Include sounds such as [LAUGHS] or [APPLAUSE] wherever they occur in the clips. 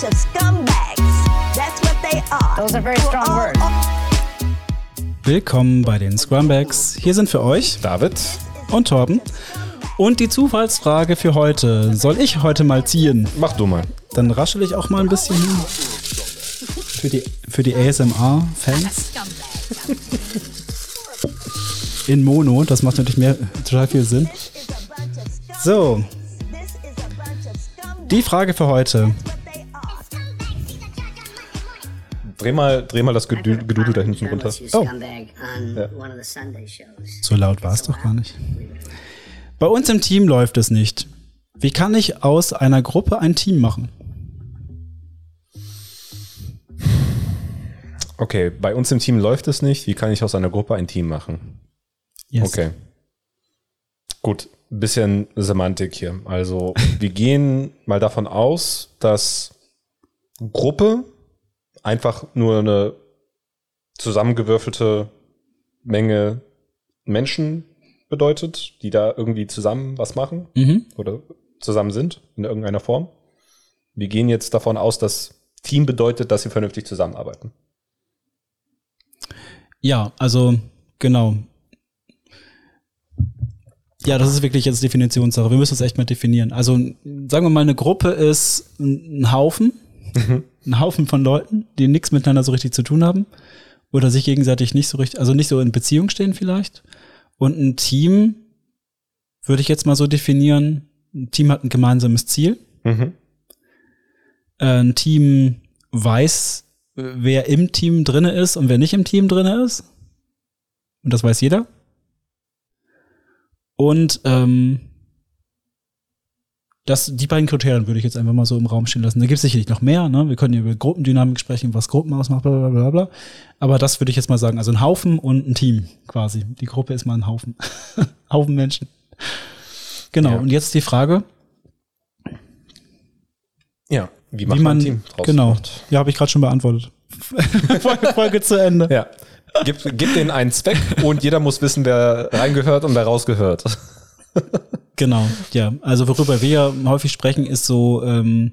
bunch of scumbags. That's what they are. Those are very strong words. Willkommen bei den Scrumbags. Hier sind für euch David? und Torben. Und die Zufallsfrage für heute. Soll ich heute mal ziehen? Mach du mal. Dann raschel ich auch mal ein bisschen hin. Für die, für die ASMR-Fans. In Mono, das macht natürlich mehr, total viel Sinn. So, die Frage für heute. Dreh mal, dreh mal das Gedudel da hinten runter. Oh. Shows. So laut war es doch gar nicht. Bei uns im Team läuft es nicht. Wie kann ich aus einer Gruppe ein Team machen? Okay, bei uns im Team läuft es nicht. Wie kann ich aus einer Gruppe ein Team machen? Yes. Okay. Gut, bisschen Semantik hier. Also, [LAUGHS] wir gehen mal davon aus, dass Gruppe einfach nur eine zusammengewürfelte Menge Menschen bedeutet, die da irgendwie zusammen was machen Mhm. oder zusammen sind in irgendeiner Form. Wir gehen jetzt davon aus, dass Team bedeutet, dass sie vernünftig zusammenarbeiten. Ja, also genau. Ja, das ist wirklich jetzt Definitionssache. Wir müssen es echt mal definieren. Also sagen wir mal, eine Gruppe ist ein ein Haufen, ein Haufen von Leuten, die nichts miteinander so richtig zu tun haben oder sich gegenseitig nicht so richtig, also nicht so in Beziehung stehen vielleicht. Und ein Team würde ich jetzt mal so definieren. Ein Team hat ein gemeinsames Ziel. Mhm. Äh, ein Team weiß, wer im Team drinne ist und wer nicht im Team drinne ist. Und das weiß jeder. Und ähm, das, die beiden Kriterien würde ich jetzt einfach mal so im Raum stehen lassen. Da gibt es sicherlich noch mehr. Ne? Wir können über Gruppendynamik sprechen, was Gruppen ausmacht, bla bla bla bla. Aber das würde ich jetzt mal sagen. Also ein Haufen und ein Team quasi. Die Gruppe ist mal ein Haufen. [LAUGHS] Haufen Menschen. Genau. Ja. Und jetzt die Frage, Ja, wie macht wie man man ein Team draus? genau. macht? Ja, habe ich gerade schon beantwortet. [LAUGHS] Folge, Folge zu Ende. Ja. Gib, gib denen einen Zweck und jeder muss wissen, wer reingehört und wer rausgehört. [LAUGHS] Genau, ja. Also worüber wir ja häufig sprechen, ist so ähm,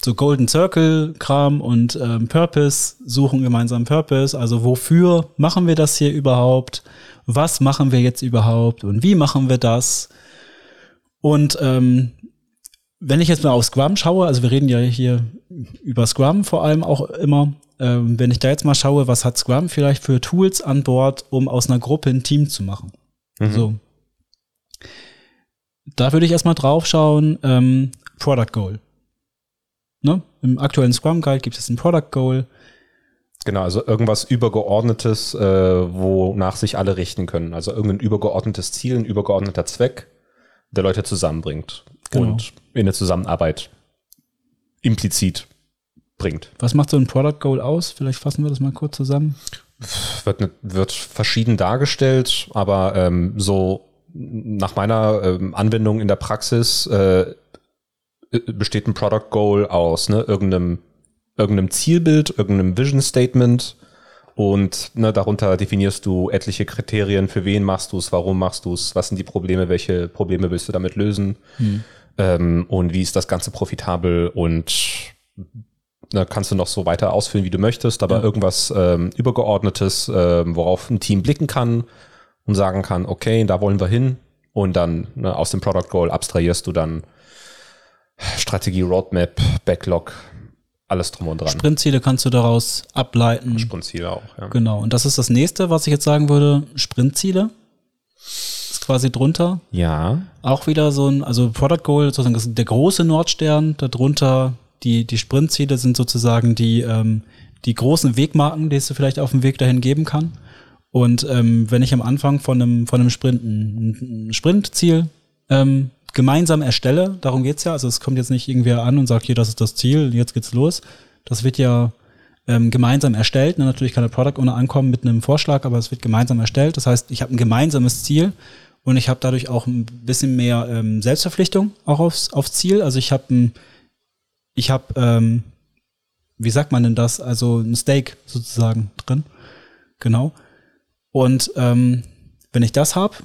so Golden Circle Kram und ähm, Purpose, suchen gemeinsam Purpose. Also wofür machen wir das hier überhaupt? Was machen wir jetzt überhaupt und wie machen wir das? Und ähm, wenn ich jetzt mal auf Scrum schaue, also wir reden ja hier über Scrum vor allem auch immer, ähm, wenn ich da jetzt mal schaue, was hat Scrum vielleicht für Tools an Bord, um aus einer Gruppe ein Team zu machen? So. Da würde ich erstmal drauf schauen, ähm, Product Goal. Ne? Im aktuellen Scrum Guide gibt es ein Product Goal. Genau, also irgendwas Übergeordnetes, äh, wonach sich alle richten können. Also irgendein übergeordnetes Ziel, ein übergeordneter Zweck, der Leute zusammenbringt Genau. und in der Zusammenarbeit implizit bringt. Was macht so ein Product Goal aus? Vielleicht fassen wir das mal kurz zusammen. Wird, ne- wird verschieden dargestellt, aber ähm, so nach meiner ähm, Anwendung in der Praxis äh, besteht ein Product Goal aus ne, irgendeinem, irgendeinem Zielbild, irgendeinem Vision Statement. Und ne, darunter definierst du etliche Kriterien, für wen machst du es, warum machst du es, was sind die Probleme, welche Probleme willst du damit lösen. Ähm, und wie ist das Ganze profitabel und da kannst du noch so weiter ausführen, wie du möchtest, aber Ja. irgendwas ähm, Übergeordnetes, ähm, worauf ein Team blicken kann und sagen kann, okay, da wollen wir hin. Und dann ne, aus dem Product Goal abstrahierst du dann Strategie, Roadmap, Backlog, alles drum und dran. Sprintziele kannst du daraus ableiten. Sprintziele auch, ja. Genau. Und das ist das nächste, was ich jetzt sagen würde. Sprintziele. Ist quasi drunter. Ja. Auch wieder so ein, also Product Goal, sozusagen das ist der große Nordstern, darunter die, die Sprintziele sind sozusagen die, ähm, die großen Wegmarken, die es vielleicht auf dem Weg dahin geben kann. Und ähm, wenn ich am Anfang von einem, von einem Sprint ein, ein Sprintziel ähm, gemeinsam erstelle, darum geht's ja, also es kommt jetzt nicht irgendwer an und sagt, hier, das ist das Ziel, jetzt geht's los. Das wird ja ähm, gemeinsam erstellt. Ne? Natürlich kann der Product Owner ankommen mit einem Vorschlag, aber es wird gemeinsam erstellt. Das heißt, ich habe ein gemeinsames Ziel und ich habe dadurch auch ein bisschen mehr ähm, Selbstverpflichtung auch aufs, aufs Ziel. Also ich habe ein, ich habe, ähm, wie sagt man denn das? Also ein Stake sozusagen drin. Genau. Und ähm, wenn ich das habe,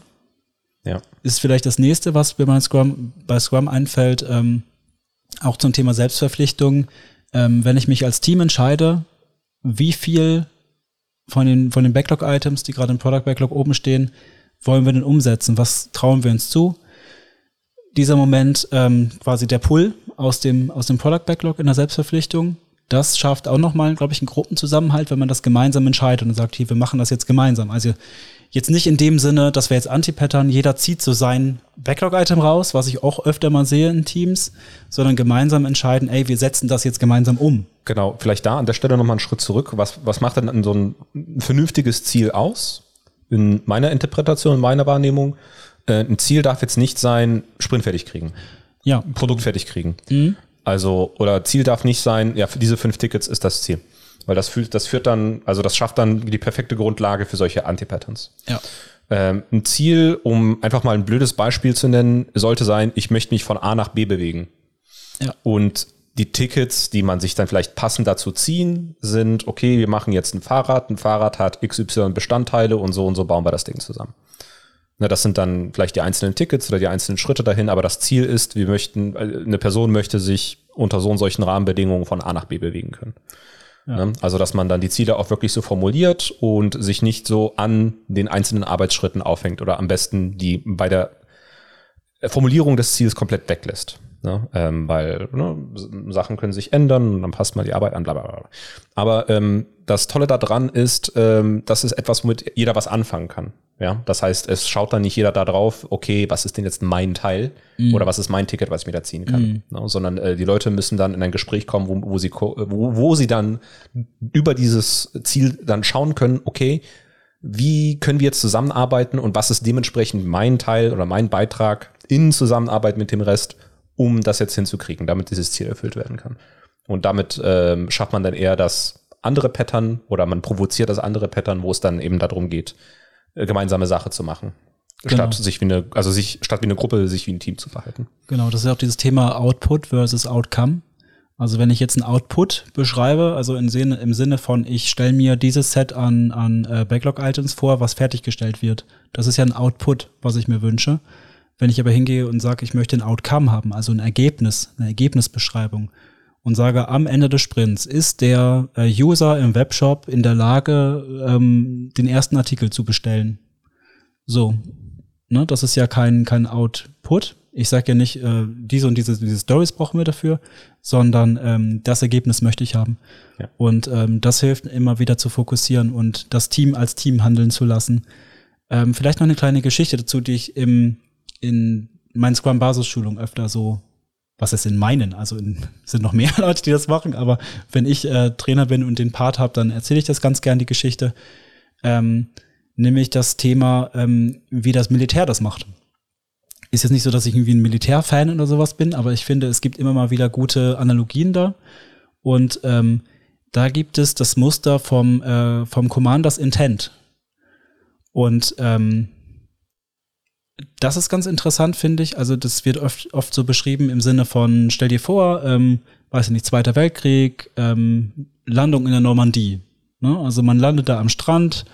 Ja. ist vielleicht das nächste, was mir bei Scrum, bei Scrum einfällt, ähm, auch zum Thema Selbstverpflichtung, ähm, wenn ich mich als Team entscheide, wie viel von den, von den Backlog-Items, die gerade im Product Backlog oben stehen, wollen wir denn umsetzen? Was trauen wir uns zu? Dieser Moment, ähm, quasi der Pull aus dem, aus dem Product Backlog in der Selbstverpflichtung, das schafft auch nochmal, glaube ich, einen Gruppenzusammenhalt, wenn man das gemeinsam entscheidet und sagt, hier, wir machen das jetzt gemeinsam. Also jetzt nicht in dem Sinne, dass wir jetzt Anti-Pattern, jeder zieht so sein Backlog-Item raus, was ich auch öfter mal sehe in Teams, sondern gemeinsam entscheiden, ey, wir setzen das jetzt gemeinsam um. Genau, vielleicht da an der Stelle nochmal einen Schritt zurück. Was, was macht denn so ein vernünftiges Ziel aus? In meiner Interpretation, in meiner Wahrnehmung, äh, ein Ziel darf jetzt nicht sein, Sprint fertig kriegen. Ja. Produkt fertig kriegen. Also, oder Ziel darf nicht sein, ja, für diese fünf Tickets ist das Ziel. Weil das fühlt, das führt dann, also das schafft dann die perfekte Grundlage für solche Anti-Patterns. Ja. Ähm, ein Ziel, um einfach mal ein blödes Beispiel zu nennen, sollte sein, ich möchte mich von A nach B bewegen. Ja. Und die Tickets, die man sich dann vielleicht passend dazu ziehen, sind, okay, wir machen jetzt ein Fahrrad, ein Fahrrad hat XY Bestandteile und so und so bauen wir das Ding zusammen. Na, das sind dann vielleicht die einzelnen Tickets oder die einzelnen Schritte dahin, aber das Ziel ist, wir möchten, äh, eine Person möchte sich unter so und solchen Rahmenbedingungen von A nach B bewegen können. Ne? Also, dass man dann die Ziele auch wirklich so formuliert und sich nicht so an den einzelnen Arbeitsschritten aufhängt oder am besten die bei der Formulierung des Ziels komplett weglässt. Ne? Ähm, weil ne, Sachen können sich ändern und dann passt mal die Arbeit an, bla bla bla. Aber ähm, das Tolle daran ist, ähm, das ist etwas, womit jeder was anfangen kann. Ja, das heißt, es schaut dann nicht jeder da drauf, okay, was ist denn jetzt mein Teil oder was ist mein Ticket, was ich mir da ziehen kann, ne? sondern äh, die Leute müssen dann in ein Gespräch kommen, wo, wo sie wo, wo sie dann über dieses Ziel dann schauen können, okay, wie können wir jetzt zusammenarbeiten und was ist dementsprechend mein Teil oder mein Beitrag in Zusammenarbeit mit dem Rest, um das jetzt hinzukriegen, damit dieses Ziel erfüllt werden kann. Und damit ähm, schafft man dann eher das andere Pattern oder man provoziert das andere Pattern, wo es dann eben darum geht, äh, gemeinsame Sache zu machen. Genau. Statt sich wie eine, also sich, statt wie eine Gruppe, sich wie ein Team zu verhalten. Genau, das ist auch dieses Thema Output versus Outcome. Also wenn ich jetzt einen Output beschreibe, also im Sinne, im Sinne von, ich stelle mir dieses Set an, an äh, Backlog-Items vor, was fertiggestellt wird. Das ist ja ein Output, was ich mir wünsche. Wenn ich aber hingehe und sage, ich möchte ein Outcome haben, also ein Ergebnis, eine Ergebnisbeschreibung und sage, am Ende des Sprints ist der äh, User im Webshop in der Lage, ähm, den ersten Artikel zu bestellen. So, ne, das ist ja kein, kein Output. Ich sage ja nicht, äh, diese und diese, diese Stories brauchen wir dafür, sondern ähm, das Ergebnis möchte ich haben. Ja. Und ähm, das hilft immer wieder zu fokussieren und das Team als Team handeln zu lassen. Ähm, vielleicht noch eine kleine Geschichte dazu, die ich im, in meinen Scrum Basis Schulung öfter so, was ist in meinen, also in, [LAUGHS] sind noch mehr [LAUGHS] Leute, die das machen, aber wenn ich äh, Trainer bin und den Part habe, dann erzähle ich das ganz gern die Geschichte. Ähm, nämlich das Thema, ähm, wie das Militär das macht. Ist jetzt nicht so, dass ich irgendwie ein Militärfan oder sowas bin, aber ich finde, es gibt immer mal wieder gute Analogien da. Und ähm, da gibt es das Muster vom, äh, vom Commanders Intent. Und ähm, das ist ganz interessant, finde ich. Also, das wird oft, oft so beschrieben im Sinne von, stell dir vor, ähm, weiß ich nicht, Zweiter Weltkrieg, ähm, Landung in der Normandie. Ne? Also man landet da am Strand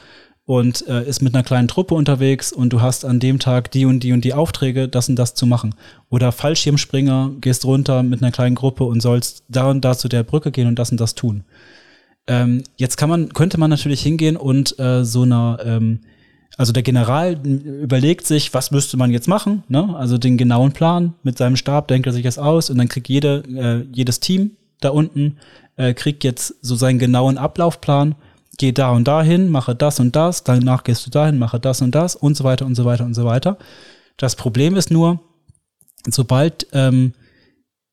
und äh, ist mit einer kleinen Truppe unterwegs und du hast an dem Tag die und die und die Aufträge, das und das zu machen. Oder Fallschirmspringer, gehst runter mit einer kleinen Gruppe und sollst da und da zu der Brücke gehen und das und das tun. Ähm, jetzt kann man, könnte man natürlich hingehen und äh, so einer, ähm, also der General überlegt sich, was müsste man jetzt machen, ne? Also den genauen Plan mit seinem Stab denkt er sich das aus und dann kriegt jede, äh, jedes Team da unten äh, kriegt jetzt so seinen genauen Ablaufplan, geh da und dahin, mache das und das, danach gehst du dahin, mache das und das und so weiter und so weiter und so weiter. Das Problem ist nur, sobald ähm,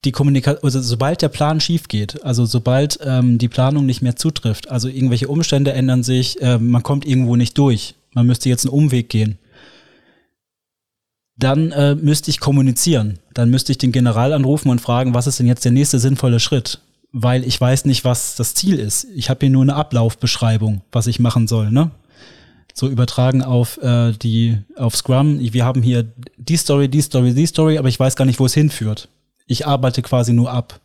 die Kommunikation, also sobald der Plan schief geht, also sobald ähm, die Planung nicht mehr zutrifft, also irgendwelche Umstände ändern sich, äh, man kommt irgendwo nicht durch, man müsste jetzt einen Umweg gehen, dann äh, müsste ich kommunizieren. Dann müsste ich den General anrufen und fragen, was ist denn jetzt der nächste sinnvolle Schritt? Weil ich weiß nicht, was das Ziel ist. Ich habe hier nur eine Ablaufbeschreibung, was ich machen soll, ne? So übertragen auf äh, die auf Scrum. Wir haben hier die Story, die Story, die Story, aber ich weiß gar nicht, wo es hinführt. Ich arbeite quasi nur ab.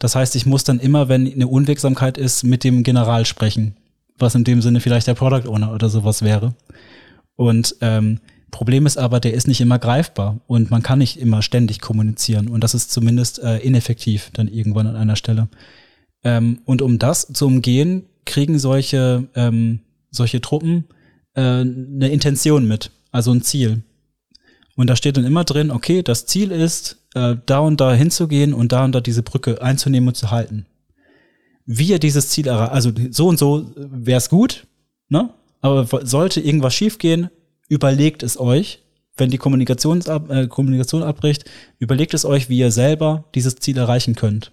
Das heißt, ich muss dann immer, wenn eine Unwegsamkeit ist, mit dem General sprechen, was in dem Sinne vielleicht der Product Owner oder sowas wäre. Und ähm, Problem ist aber, der ist nicht immer greifbar und man kann nicht immer ständig kommunizieren und das ist zumindest äh, ineffektiv dann irgendwann an einer Stelle. Ähm, und um das zu umgehen, kriegen solche, ähm, solche Truppen äh, eine Intention mit, also ein Ziel. Und da steht dann immer drin, okay, das Ziel ist, äh, da und da hinzugehen und da und da diese Brücke einzunehmen und zu halten. Wie ihr dieses Ziel erreicht, also so und so wäre es gut, ne? Aber sollte irgendwas schiefgehen, überlegt es euch, wenn die Kommunikation, äh, Kommunikation abbricht, überlegt es euch, wie ihr selber dieses Ziel erreichen könnt.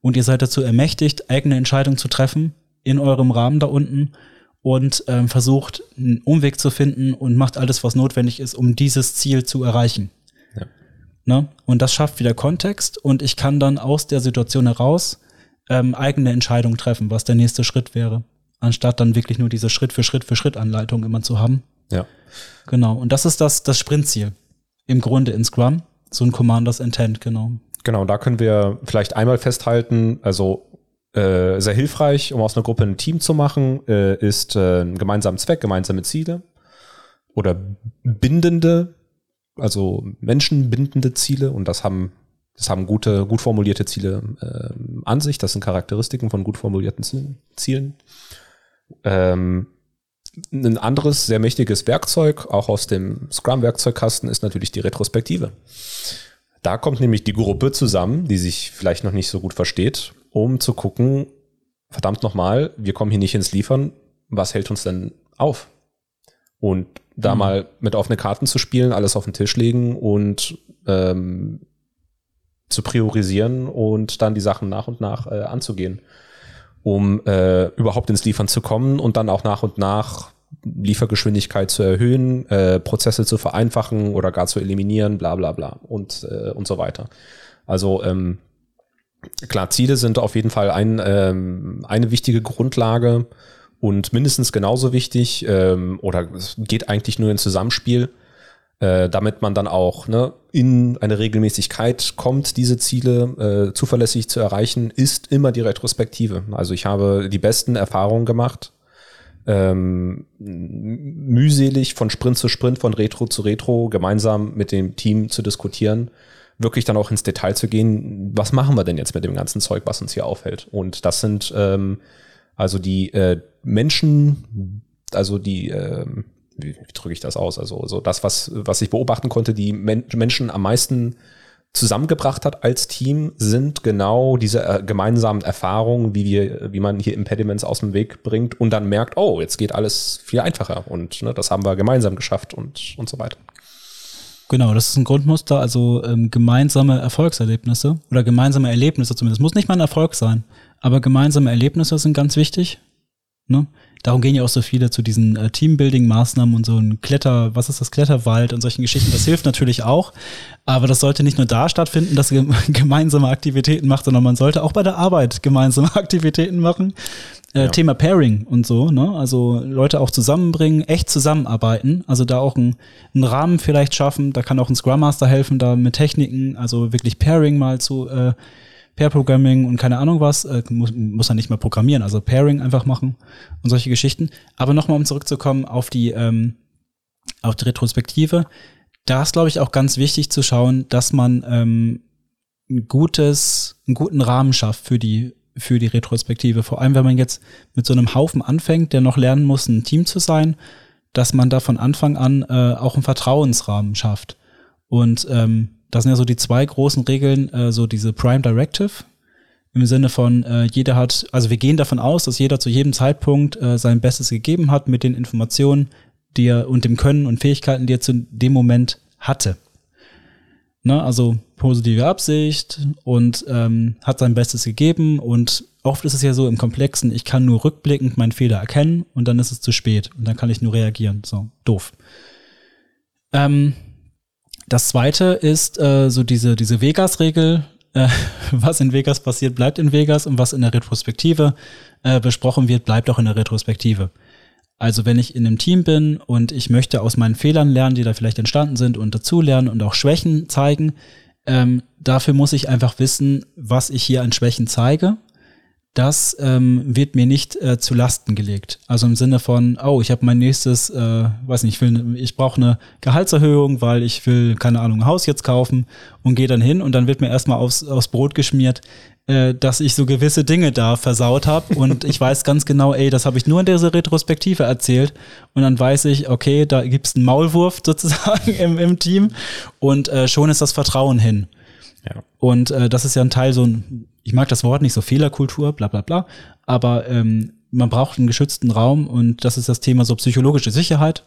Und ihr seid dazu ermächtigt, eigene Entscheidungen zu treffen in eurem Rahmen da unten und ähm, versucht, einen Umweg zu finden und macht alles, was notwendig ist, um dieses Ziel zu erreichen. Ja. Ne? Und das schafft wieder Kontext und ich kann dann aus der Situation heraus ähm, eigene Entscheidungen treffen, was der nächste Schritt wäre, anstatt dann wirklich nur diese Schritt für Schritt für Schritt Anleitung immer zu haben. Ja. Genau. Und das ist das, das Sprintziel. Im Grunde in Scrum. So ein Commanders Intent, genau. Genau, da können wir vielleicht einmal festhalten, also äh, sehr hilfreich, um aus einer Gruppe ein Team zu machen, äh, ist äh, ein gemeinsamer Zweck, gemeinsame Ziele oder bindende, also menschenbindende Ziele und das haben das haben gute, gut formulierte Ziele äh, an sich. Das sind Charakteristiken von gut formulierten Zielen. Ähm, ein anderes sehr mächtiges Werkzeug, auch aus dem Scrum-Werkzeugkasten, ist natürlich die Retrospektive. Da kommt nämlich die Gruppe zusammen, die sich vielleicht noch nicht so gut versteht um zu gucken, verdammt nochmal, wir kommen hier nicht ins Liefern, was hält uns denn auf? Und da mhm. mal mit offene Karten zu spielen, alles auf den Tisch legen und ähm, zu priorisieren und dann die Sachen nach und nach äh, anzugehen, um äh, überhaupt ins Liefern zu kommen und dann auch nach und nach Liefergeschwindigkeit zu erhöhen, äh, Prozesse zu vereinfachen oder gar zu eliminieren, bla bla bla und, äh, und so weiter. Also ähm, Klar, Ziele sind auf jeden Fall ein, ähm, eine wichtige Grundlage und mindestens genauso wichtig ähm, oder es geht eigentlich nur in Zusammenspiel, äh, damit man dann auch ne, in eine Regelmäßigkeit kommt, diese Ziele äh, zuverlässig zu erreichen, ist immer die Retrospektive. Also ich habe die besten Erfahrungen gemacht, ähm, mühselig von Sprint zu Sprint, von Retro zu Retro gemeinsam mit dem Team zu diskutieren wirklich dann auch ins Detail zu gehen, was machen wir denn jetzt mit dem ganzen Zeug, was uns hier aufhält? Und das sind ähm, also die äh, Menschen, also die, ähm, wie, wie drücke ich das aus? Also so das, was, was ich beobachten konnte, die Men Menschen am meisten zusammengebracht hat als Team, sind genau diese äh, gemeinsamen Erfahrungen, wie wir, wie man hier Impediments aus dem Weg bringt und dann merkt, oh, jetzt geht alles viel einfacher und ne, das haben wir gemeinsam geschafft und, und so weiter. Genau, das ist ein Grundmuster, also ähm, gemeinsame Erfolgserlebnisse oder gemeinsame Erlebnisse zumindest. Muss nicht mal ein Erfolg sein, aber gemeinsame Erlebnisse sind ganz wichtig. Ne? Darum gehen ja auch so viele zu diesen äh, Teambuilding-Maßnahmen und so ein Kletter, was ist das, Kletterwald und solchen Geschichten. Das hilft natürlich auch, aber das sollte nicht nur da stattfinden, dass ihr [LAUGHS] gemeinsame Aktivitäten macht, sondern man sollte auch bei der Arbeit gemeinsame [LAUGHS] Aktivitäten machen. Äh, ja. Thema Pairing und so, ne? Also Leute auch zusammenbringen, echt zusammenarbeiten, also da auch einen, einen Rahmen vielleicht schaffen. Da kann auch ein Scrum Master helfen, da mit Techniken, also wirklich Pairing mal zu äh, Pair Programming und keine Ahnung was, äh, muss, muss er nicht mal programmieren, also Pairing einfach machen und solche Geschichten. Aber nochmal, um zurückzukommen auf die, ähm, auf die Retrospektive, da ist, glaube ich, auch ganz wichtig zu schauen, dass man ähm, ein gutes, einen guten Rahmen schafft für die für die Retrospektive. Vor allem, wenn man jetzt mit so einem Haufen anfängt, der noch lernen muss, ein Team zu sein, dass man da von Anfang an äh, auch einen Vertrauensrahmen schafft. Und ähm, das sind ja so die zwei großen Regeln, äh, so diese Prime Directive im Sinne von, äh, jeder hat, also wir gehen davon aus, dass jeder zu jedem Zeitpunkt äh, sein Bestes gegeben hat mit den Informationen, die er und dem Können und Fähigkeiten, die er zu dem Moment hatte. Ne, also positive Absicht und ähm, hat sein Bestes gegeben und oft ist es ja so im Komplexen, ich kann nur rückblickend meinen Fehler erkennen und dann ist es zu spät und dann kann ich nur reagieren. So, doof. Ähm, das zweite ist äh, so diese, diese Vegas-Regel, äh, [LAUGHS] was in Vegas passiert, bleibt in Vegas und was in der Retrospektive äh, besprochen wird, bleibt auch in der Retrospektive. Also wenn ich in einem Team bin und ich möchte aus meinen Fehlern lernen, die da vielleicht entstanden sind und dazulernen und auch Schwächen zeigen, ähm, dafür muss ich einfach wissen, was ich hier an Schwächen zeige, das ähm, wird mir nicht äh, zu Lasten gelegt. Also im Sinne von, oh, ich habe mein nächstes, äh, weiß nicht, ich will, ich brauche eine Gehaltserhöhung, weil ich will, keine Ahnung, ein Haus jetzt kaufen und gehe dann hin und dann wird mir erstmal aufs, aufs Brot geschmiert, äh, dass ich so gewisse Dinge da versaut habe und ich weiß ganz genau, ey, das habe ich nur in dieser Retrospektive erzählt und dann weiß ich, okay, da gibt's einen Maulwurf [LAUGHS] sozusagen im, im Team und äh, schon ist das Vertrauen hin. Ja. Und äh, das ist ja ein Teil so ein, ich mag das Wort nicht so Fehlerkultur, bla bla bla, aber ähm, man braucht einen geschützten Raum und das ist das Thema so psychologische Sicherheit,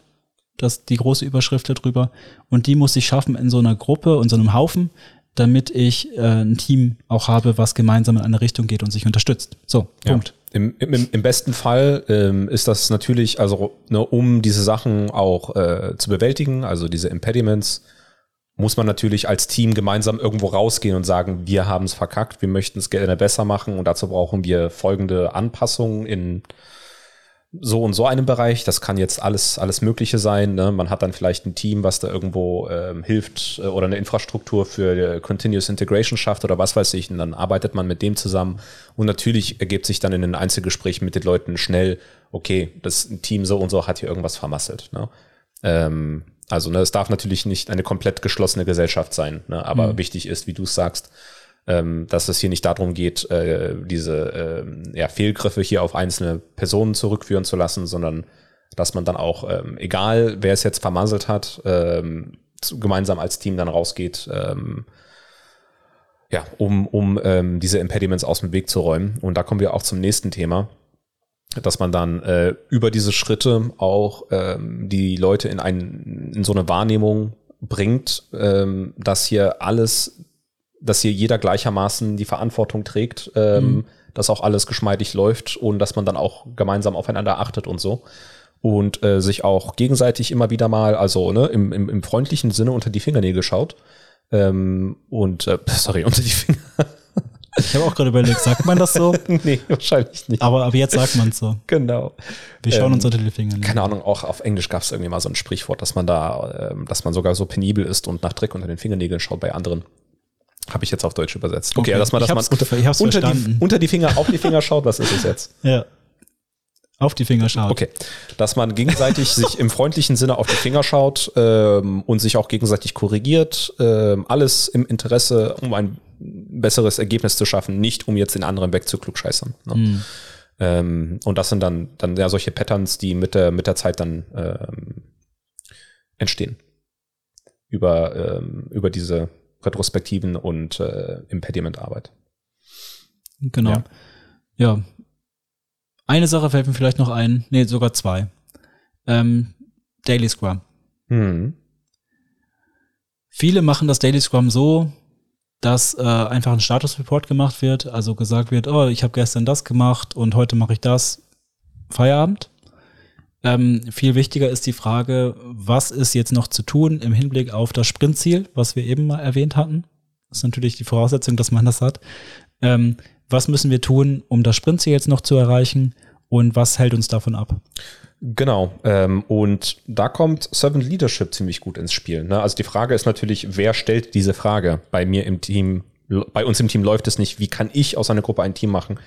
das die große Überschrift darüber. Und die muss ich schaffen in so einer Gruppe und so einem Haufen, damit ich äh, ein Team auch habe, was gemeinsam in eine Richtung geht und sich unterstützt. So, Ja. Punkt. Im, im, Im besten Fall ähm, ist das natürlich, also ne, um diese Sachen auch äh, zu bewältigen, also diese Impediments, muss man natürlich als Team gemeinsam irgendwo rausgehen und sagen, wir haben es verkackt, wir möchten es gerne besser machen und dazu brauchen wir folgende Anpassungen in so und so einem Bereich. Das kann jetzt alles, alles Mögliche sein. Ne? Man hat dann vielleicht ein Team, was da irgendwo ähm, hilft äh, oder eine Infrastruktur für äh, Continuous Integration schafft oder was weiß ich. Und dann arbeitet man mit dem zusammen. Und natürlich ergibt sich dann in den Einzelgesprächen mit den Leuten schnell, okay, das Team so und so hat hier irgendwas vermasselt. Ne? Ähm, also ne, es darf natürlich nicht eine komplett geschlossene Gesellschaft sein. Ne? Aber wichtig ist, wie du es sagst, ähm, dass es hier nicht darum geht, äh, diese ähm, ja, Fehlgriffe hier auf einzelne Personen zurückführen zu lassen, sondern dass man dann auch, ähm, egal wer es jetzt vermasselt hat, ähm, gemeinsam als Team dann rausgeht, ähm, ja, um, um ähm, diese Impediments aus dem Weg zu räumen. Und da kommen wir auch zum nächsten Thema, dass man dann äh, über diese Schritte auch ähm, die Leute in, ein, in so eine Wahrnehmung bringt, ähm, dass hier alles dass hier jeder gleichermaßen die Verantwortung trägt, ähm, dass auch alles geschmeidig läuft und dass man dann auch gemeinsam aufeinander achtet und so. Und äh, sich auch gegenseitig immer wieder mal, also ne, im, im, im freundlichen Sinne unter die Fingernägel schaut. Ähm, und, äh, [LAUGHS] sorry, unter die Finger. Ich habe auch gerade überlegt, sagt man das so? [LAUGHS] nee, wahrscheinlich nicht. Aber, aber jetzt sagt man so. genau. Wir schauen Ähm, uns unter die Finger. Keine Ahnung, auch auf Englisch gab es irgendwie mal so ein Sprichwort, dass man da, ähm, dass man sogar so penibel ist und nach Dreck unter den Fingernägeln schaut bei anderen. Habe ich jetzt auf Deutsch übersetzt. Okay, Okay, dass man, dass man unter, unter, die, unter die Finger, auf die Finger schaut, was ist es jetzt? [LAUGHS] Ja. Auf die Finger schaut. Okay. Dass man gegenseitig sich im freundlichen Sinne auf die Finger schaut ähm, und sich auch gegenseitig korrigiert. Ähm, alles im Interesse, um ein besseres Ergebnis zu schaffen, nicht um jetzt den anderen wegzuklugscheißern. Ne? Ähm, und das sind dann, dann ja solche Patterns, die mit der, mit der Zeit dann ähm, entstehen. Über, ähm, über diese Retrospektiven und äh, Impediment-Arbeit. Genau. Ja. Ja. Eine Sache fällt mir vielleicht noch ein. Nee, sogar zwei. Ähm, Daily Scrum. Hm. Viele machen das Daily Scrum so, dass äh, einfach ein Status-Report gemacht wird, also gesagt wird, oh, ich habe gestern das gemacht und heute mache ich das. Feierabend. Ähm, viel wichtiger ist die Frage, was ist jetzt noch zu tun im Hinblick auf das Sprintziel, was wir eben mal erwähnt hatten. Das ist natürlich die Voraussetzung, dass man das hat. Ähm, was müssen wir tun, um das Sprintziel jetzt noch zu erreichen und was hält uns davon ab? Genau. Ähm, und da kommt Servant Leadership ziemlich gut ins Spiel. Ne? Also die Frage ist natürlich, wer stellt diese Frage? Bei mir im Team, bei uns im Team läuft es nicht. Wie kann ich aus einer Gruppe ein Team machen?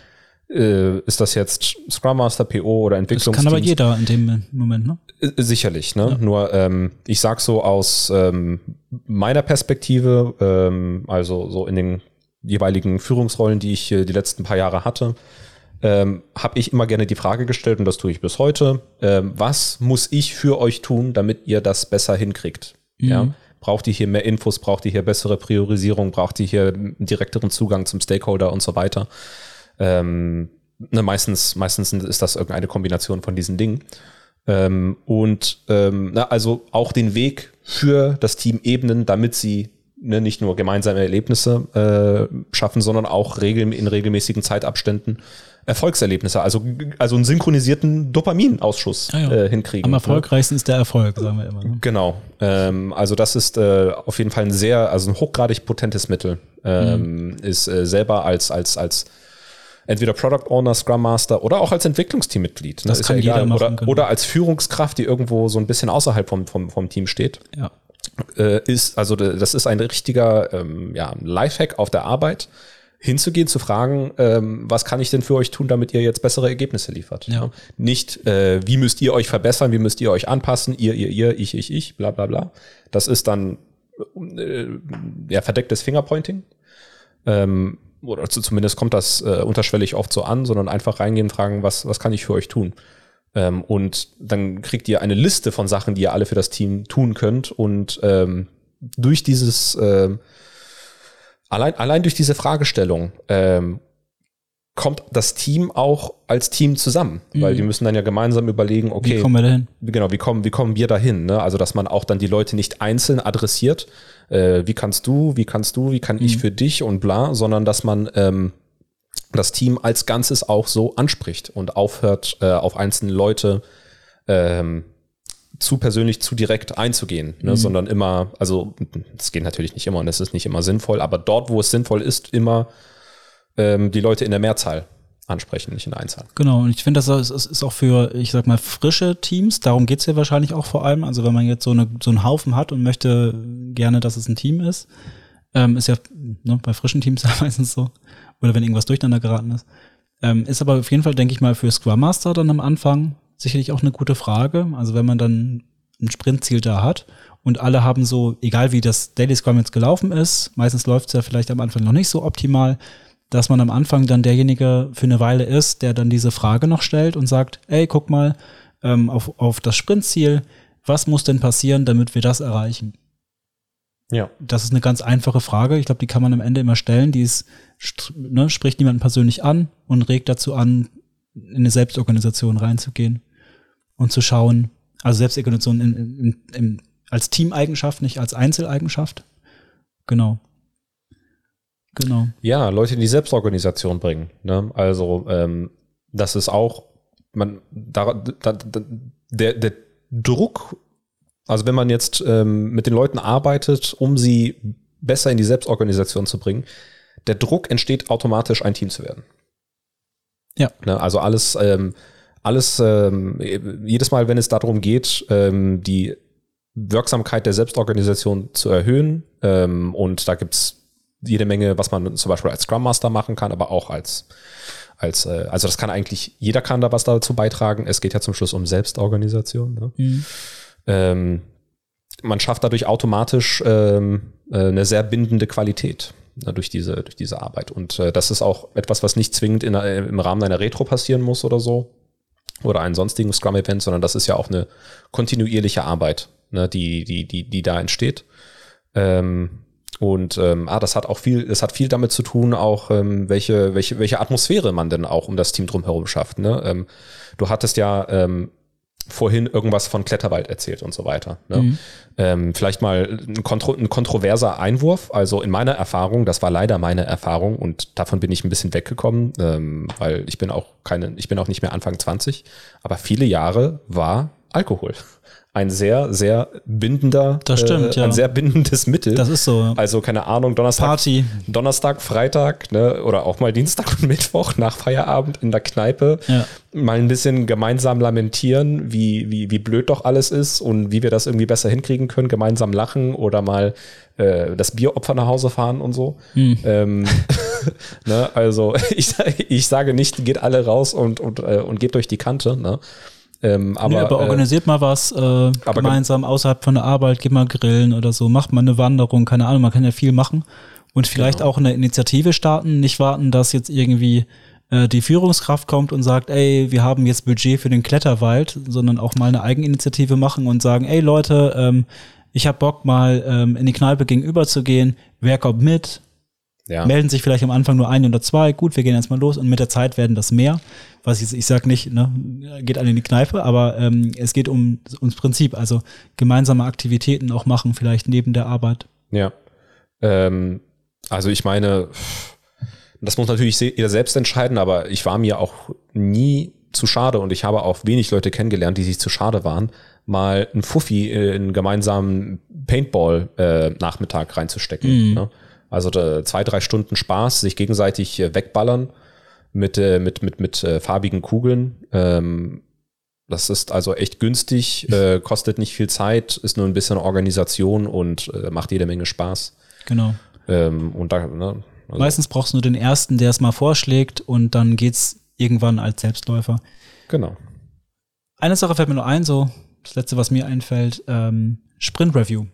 Äh, ist das jetzt Scrum Master, PO oder Das Entwicklungsteam? kann aber jeder in dem Moment, ne? Äh, Sicherlich, ne? Nur ähm, ich sag so aus ähm, meiner Perspektive, ähm, also so in den jeweiligen Führungsrollen, die ich äh, die letzten paar Jahre hatte, ähm, habe ich immer gerne die Frage gestellt, und das tue ich bis heute, ähm, was muss ich für euch tun, damit ihr das besser hinkriegt? Ja? Braucht ihr hier mehr Infos, braucht ihr hier bessere Priorisierung, braucht ihr hier einen direkteren Zugang zum Stakeholder und so weiter? Ähm, ne, meistens, meistens ist das irgendeine Kombination von diesen Dingen. Ähm, und ähm, na, also auch den Weg für das Team ebnen, damit sie ne, nicht nur gemeinsame Erlebnisse äh, schaffen, sondern auch regel in regelmäßigen Zeitabständen Erfolgserlebnisse, also, also einen synchronisierten Dopaminausschuss Ja, ja. äh, hinkriegen. Am ne? erfolgreichsten ist der Erfolg, sagen wir immer. Ne? Genau. Ähm, also das ist äh, auf jeden Fall ein sehr, also ein hochgradig potentes Mittel. Ähm, Ist äh, selber als, als, als entweder Product Owner, Scrum Master oder auch als Entwicklungsteammitglied. Ne? Das Ist kann jeder machen, oder, genau. oder als Führungskraft, die irgendwo so ein bisschen außerhalb vom, vom, vom Team steht. Ja. Äh, ist, also das ist ein richtiger ähm, ja, Lifehack auf der Arbeit, hinzugehen, zu fragen, ähm, was kann ich denn für euch tun, damit ihr jetzt bessere Ergebnisse liefert. Ja. Nicht, äh, wie müsst ihr euch verbessern, wie müsst ihr euch anpassen, ihr, ihr, ihr, ich, ich, ich, bla bla bla. Das ist dann äh, ja, verdecktes Fingerpointing. Ähm, oder zu, zumindest kommt das äh, unterschwellig oft so an, sondern einfach reingehen, fragen, was, was kann ich für euch tun? Ähm, und dann kriegt ihr eine Liste von Sachen, die ihr alle für das Team tun könnt. Und ähm, durch dieses, ähm, allein, allein durch diese Fragestellung ähm, kommt das Team auch als Team zusammen, weil die müssen dann ja gemeinsam überlegen, okay, Wie kommen wir dahin? genau, wie kommen, wie kommen wir dahin? Ne? Also, dass man auch dann die Leute nicht einzeln adressiert, äh, wie kannst du, wie kannst du, wie kann ich für dich und bla, sondern dass man ähm, das Team als Ganzes auch so anspricht und aufhört, äh, auf einzelne Leute ähm, zu persönlich, zu direkt einzugehen, ne? sondern immer, also das geht natürlich nicht immer und es ist nicht immer sinnvoll, aber dort, wo es sinnvoll ist, immer ähm, die Leute in der Mehrzahl ansprechen, nicht in der Einzahl. Genau, und ich finde, das ist auch für, ich sag mal, frische Teams, darum geht's ja wahrscheinlich auch vor allem. Also wenn man jetzt so, eine, so einen Haufen hat und möchte gerne, dass es ein Team ist, ähm, ist ja ne, bei frischen Teams [LAUGHS] ja meistens so, oder wenn irgendwas durcheinander geraten ist. Ähm, ist aber auf jeden Fall, denke ich mal, für Scrum Master dann am Anfang sicherlich auch eine gute Frage. Also wenn man dann ein Sprintziel da hat und alle haben so, egal wie das Daily Scrum jetzt gelaufen ist, meistens läuft's ja vielleicht am Anfang noch nicht so optimal, dass man am Anfang dann derjenige für eine Weile ist, der dann diese Frage noch stellt und sagt, ey, guck mal ähm, auf, auf das Sprintziel, was muss denn passieren, damit wir das erreichen? Ja. Das ist eine ganz einfache Frage. Ich glaube, die kann man am Ende immer stellen. Die ist, st- ne, spricht niemanden persönlich an und regt dazu an, in eine Selbstorganisation reinzugehen und zu schauen, also Selbstorganisation in, in, in, als Teameigenschaft, nicht als Einzeleigenschaft. Genau. Genau. Ja, Leute in die Selbstorganisation bringen. Ne? Also ähm, das ist auch, man, da, da, da, der, der Druck, also wenn man jetzt ähm, mit den Leuten arbeitet, um sie besser in die Selbstorganisation zu bringen, der Druck entsteht automatisch, ein Team zu werden. Ja. Ne? Also alles, ähm, alles, ähm, jedes Mal, wenn es darum geht, ähm, die Wirksamkeit der Selbstorganisation zu erhöhen, ähm, und da gibt's jede Menge, was man zum Beispiel als Scrum Master machen kann, aber auch als, als äh, also das kann eigentlich, jeder kann da was dazu beitragen. Es geht ja zum Schluss um Selbstorganisation. Ne? Ähm, man schafft dadurch automatisch ähm, äh, eine sehr bindende Qualität ne, durch diese, durch diese Arbeit. Und äh, das ist auch etwas, was nicht zwingend in, einer- im Rahmen einer Retro passieren muss oder so oder einen sonstigen Scrum-Event, sondern das ist ja auch eine kontinuierliche Arbeit, ne, die, die, die, die da entsteht. Ähm, und ähm, ah, das hat auch viel, das hat viel damit zu tun, auch ähm, welche, welche, welche Atmosphäre man denn auch um das Team drumherum schafft. Ne? Ähm, du hattest ja ähm, vorhin irgendwas von Kletterwald erzählt und so weiter. Ne? Ähm, vielleicht mal ein, kontro ein kontroverser Einwurf. Also in meiner Erfahrung, das war leider meine Erfahrung und davon bin ich ein bisschen weggekommen, ähm, weil ich bin auch keine, ich bin auch nicht mehr Anfang 20, aber viele Jahre war Alkohol. Ein sehr, sehr bindender, Das stimmt, äh, ja. ein sehr bindendes Mittel. Das ist so. ja. Also keine Ahnung, Donnerstag, Party. Donnerstag, Freitag, ne, oder auch mal Dienstag und [LAUGHS] Mittwoch nach Feierabend in der Kneipe Ja. mal ein bisschen gemeinsam lamentieren, wie, wie, wie blöd doch alles ist und wie wir das irgendwie besser hinkriegen können, gemeinsam lachen oder mal äh, das Bieropfer nach Hause fahren und so. Hm. Ähm, [LAUGHS] ne, also [LAUGHS] ich, ich sage nicht, geht alle raus und, und, äh, und gebt euch die Kante, ne? Ähm, aber, nee, aber äh, organisiert mal was äh, gemeinsam außerhalb von der Arbeit, geht mal grillen oder so, macht mal eine Wanderung, keine Ahnung, man kann ja viel machen und vielleicht Genau. auch eine Initiative starten, nicht warten, dass jetzt irgendwie äh, die Führungskraft kommt und sagt, ey, wir haben jetzt Budget für den Kletterwald, sondern auch mal eine Eigeninitiative machen und sagen, ey Leute, ähm, ich hab Bock mal ähm, in die Kneipe gegenüber zu gehen, wer kommt mit? Ja. melden sich vielleicht am Anfang nur ein oder zwei. Gut, wir gehen jetzt mal los und mit der Zeit werden das mehr. Was ich, ich sag nicht, ne, geht alle in die Kneipe, aber ähm, es geht um ums Prinzip, also gemeinsame Aktivitäten auch machen, vielleicht neben der Arbeit. Ja. Ähm, also ich meine, das muss natürlich jeder selbst entscheiden, aber ich war mir auch nie zu schade und ich habe auch wenig Leute kennengelernt, die sich zu schade waren, mal einen Fuffi in einen gemeinsamen Paintball-Nachmittag reinzustecken. Ne? Also zwei, drei Stunden Spaß, sich gegenseitig äh, wegballern mit, äh, mit, mit, mit äh, farbigen Kugeln. Ähm, das ist also echt günstig, [LAUGHS] äh, kostet nicht viel Zeit, ist nur ein bisschen Organisation und äh, macht jede Menge Spaß. Genau. Ähm, und da, ne, Also, Meistens brauchst du nur den ersten, der es mal vorschlägt und dann geht's irgendwann als Selbstläufer. Genau. Eine Sache fällt mir noch ein, so das letzte, was mir einfällt, ähm, Sprint Review.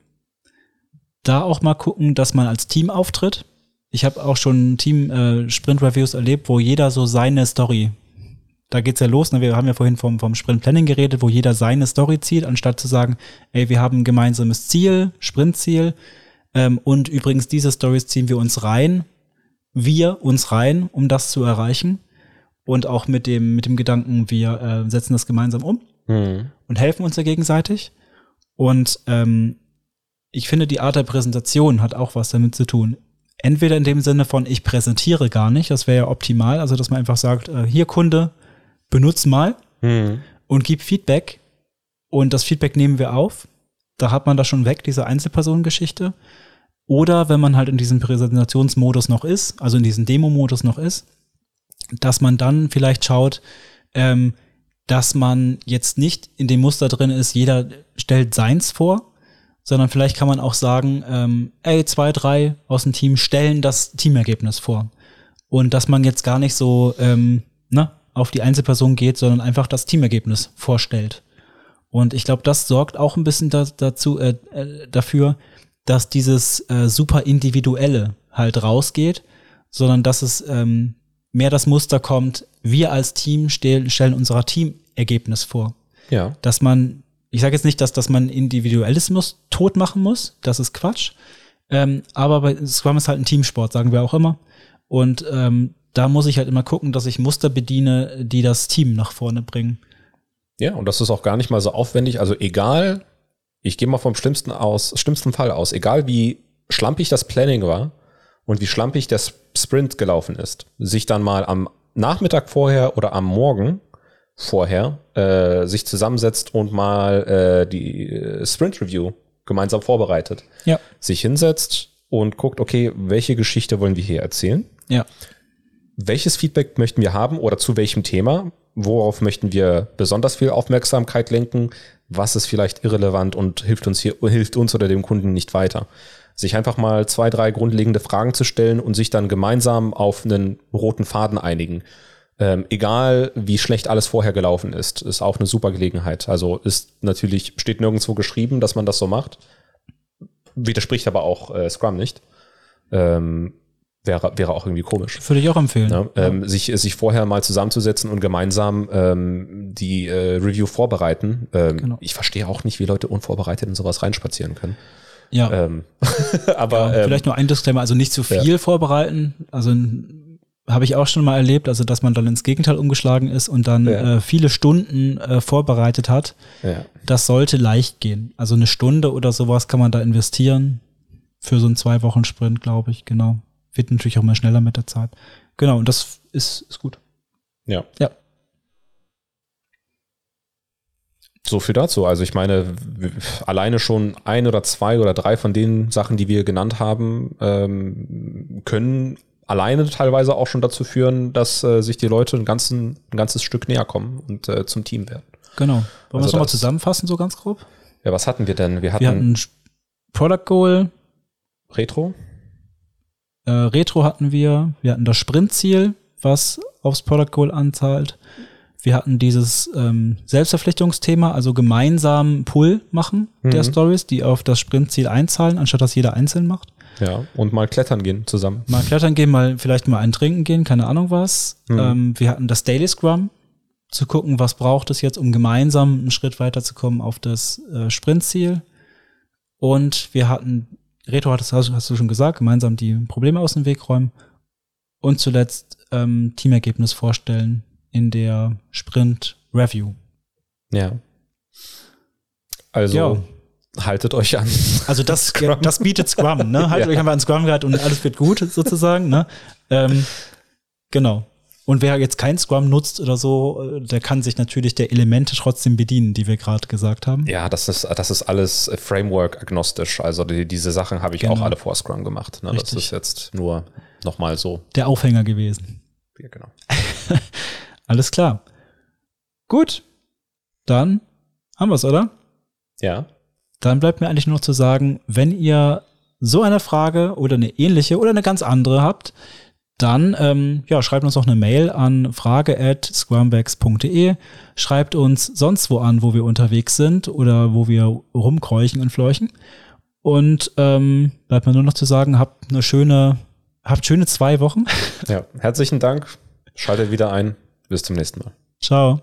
Da auch mal gucken, dass man als Team auftritt. Ich habe auch schon Team äh, Sprint Reviews erlebt, wo jeder so seine Story. Da geht's ja los. Ne? Wir haben ja vorhin vom, vom Sprint Planning geredet, wo jeder seine Story zieht, anstatt zu sagen, ey, wir haben ein gemeinsames Ziel, Sprintziel. Ähm, und übrigens, diese Stories ziehen wir uns rein, wir uns rein, um das zu erreichen. Und auch mit dem, mit dem Gedanken, wir äh, setzen das gemeinsam um Mhm. und helfen uns ja gegenseitig. Und ähm, ich finde, die Art der Präsentation hat auch was damit zu tun. Entweder in dem Sinne von, ich präsentiere gar nicht, das wäre ja optimal, also dass man einfach sagt, äh, hier Kunde, benutz mal Mhm. und gib Feedback und das Feedback nehmen wir auf. Da hat man das schon weg, diese Einzelpersonengeschichte. Oder wenn man halt in diesem Präsentationsmodus noch ist, also in diesem Demo-Modus noch ist, dass man dann vielleicht schaut, ähm, dass man jetzt nicht in dem Muster drin ist, jeder stellt seins vor, sondern vielleicht kann man auch sagen, ähm, ey, zwei, drei aus dem Team stellen das Teamergebnis vor. Und dass man jetzt gar nicht so ähm, ne, auf die Einzelperson geht, sondern einfach das Teamergebnis vorstellt. Und ich glaube, das sorgt auch ein bisschen da, dazu, äh, äh, dafür, dass dieses äh, super individuelle halt rausgeht, sondern dass es ähm, mehr das Muster kommt, wir als Team stell, stellen unser Teamergebnis vor. Ja. Dass man, ich sage jetzt nicht, dass, dass man Individualismus tot machen muss, das ist Quatsch. Ähm, aber bei Scrum ist halt ein Teamsport, sagen wir auch immer. Und ähm, da muss ich halt immer gucken, dass ich Muster bediene, die das Team nach vorne bringen. Ja, und das ist auch gar nicht mal so aufwendig. Also egal, ich gehe mal vom schlimmsten aus, schlimmsten Fall aus, egal wie schlampig das Planning war und wie schlampig der Sprint gelaufen ist, sich dann mal am Nachmittag vorher oder am Morgen vorher äh, sich zusammensetzt und mal äh, die äh, Sprint Review gemeinsam vorbereitet, Ja, sich hinsetzt und guckt, okay, welche Geschichte wollen wir hier erzählen? ja, welches Feedback möchten wir haben oder zu welchem Thema? Worauf möchten wir besonders viel Aufmerksamkeit lenken? Was ist vielleicht irrelevant und hilft uns hier, hilft uns oder dem Kunden nicht weiter? Sich einfach mal zwei, drei grundlegende Fragen zu stellen und sich dann gemeinsam auf einen roten Faden einigen. Ähm, egal wie schlecht alles vorher gelaufen ist, ist auch eine super Gelegenheit. Also ist natürlich, steht nirgendwo geschrieben, dass man das so macht. Widerspricht aber auch äh, Scrum nicht. Ähm, wäre, wäre auch irgendwie komisch. würde ich auch empfehlen. Ja, ähm, sich, sich vorher mal zusammenzusetzen und gemeinsam ähm, die äh, Review vorbereiten. Ähm, Genau. Ich verstehe auch nicht, wie Leute unvorbereitet in sowas reinspazieren können. ja. Ähm, [LAUGHS] aber Ja, ähm, vielleicht nur ein Disclaimer, also nicht zu viel vorbereiten. Also habe ich auch schon mal erlebt, also dass man dann ins Gegenteil umgeschlagen ist und dann Ja. äh, viele Stunden äh, vorbereitet hat. ja. Das sollte leicht gehen. Also eine Stunde oder sowas kann man da investieren für so einen zwei Wochen Sprint, glaube ich. Genau. Wird natürlich auch mal schneller mit der Zeit. Genau. Und das ist, ist gut. ja. Ja. So viel dazu. Also ich meine, alleine schon ein oder zwei oder drei von den Sachen, die wir genannt haben, ähm, können alleine teilweise auch schon dazu führen, dass äh, sich die Leute ein, ganzen, ein ganzes Stück näher kommen und äh, zum Team werden. Genau. Wollen wir Also es nochmal das- zusammenfassen, so ganz grob? Ja, was hatten wir denn? Wir hatten, Wir hatten Product Goal, Retro. äh, Retro hatten wir, wir hatten das Sprintziel, was aufs Product Goal anzahlt. Wir hatten dieses ähm, Selbstverpflichtungsthema, also gemeinsam Pull machen der Mhm. Stories, die auf das Sprintziel einzahlen, anstatt dass jeder einzeln macht. Ja, und mal klettern gehen zusammen. Mal klettern gehen, mal vielleicht mal ein Trinken gehen, keine Ahnung was. Mhm. Ähm, wir hatten das Daily Scrum, zu gucken, was braucht es jetzt, um gemeinsam einen Schritt weiterzukommen auf das äh, Sprintziel. Und wir hatten, Reto hattest, hast, hast du schon gesagt, gemeinsam die Probleme aus dem Weg räumen. Und zuletzt ähm, Teamergebnis vorstellen in der Sprint Review. Ja. Also Ja. Haltet euch an. Also das, Scrum. [LAUGHS] ja, das bietet Scrum, ne? Haltet Ja. euch einfach an Scrum Guide und alles wird gut, sozusagen, ne? Ähm, genau. Und wer jetzt kein Scrum nutzt oder so, äh, der kann sich natürlich der Elemente trotzdem bedienen, die wir gerade gesagt haben. Ja, das ist, das ist alles Framework-agnostisch. Also die, diese Sachen habe ich Genau. auch alle vor Scrum gemacht. Ne? Das ist jetzt nur nochmal so. Der Aufhänger gewesen. Ja, genau. [LAUGHS] Alles klar. Gut. Dann haben wir's, oder? Ja. Dann bleibt mir eigentlich nur noch zu sagen, wenn ihr so eine Frage oder eine ähnliche oder eine ganz andere habt, dann ähm, ja, schreibt uns noch eine Mail an frage at scrumbags.de. Schreibt uns sonst wo an, wo wir unterwegs sind oder wo wir rumkräuchen und fleuchen. Und ähm, bleibt mir nur noch zu sagen, habt eine schöne, habt schöne zwei Wochen. Ja, herzlichen Dank. Schaltet wieder ein. Bis zum nächsten Mal. Ciao.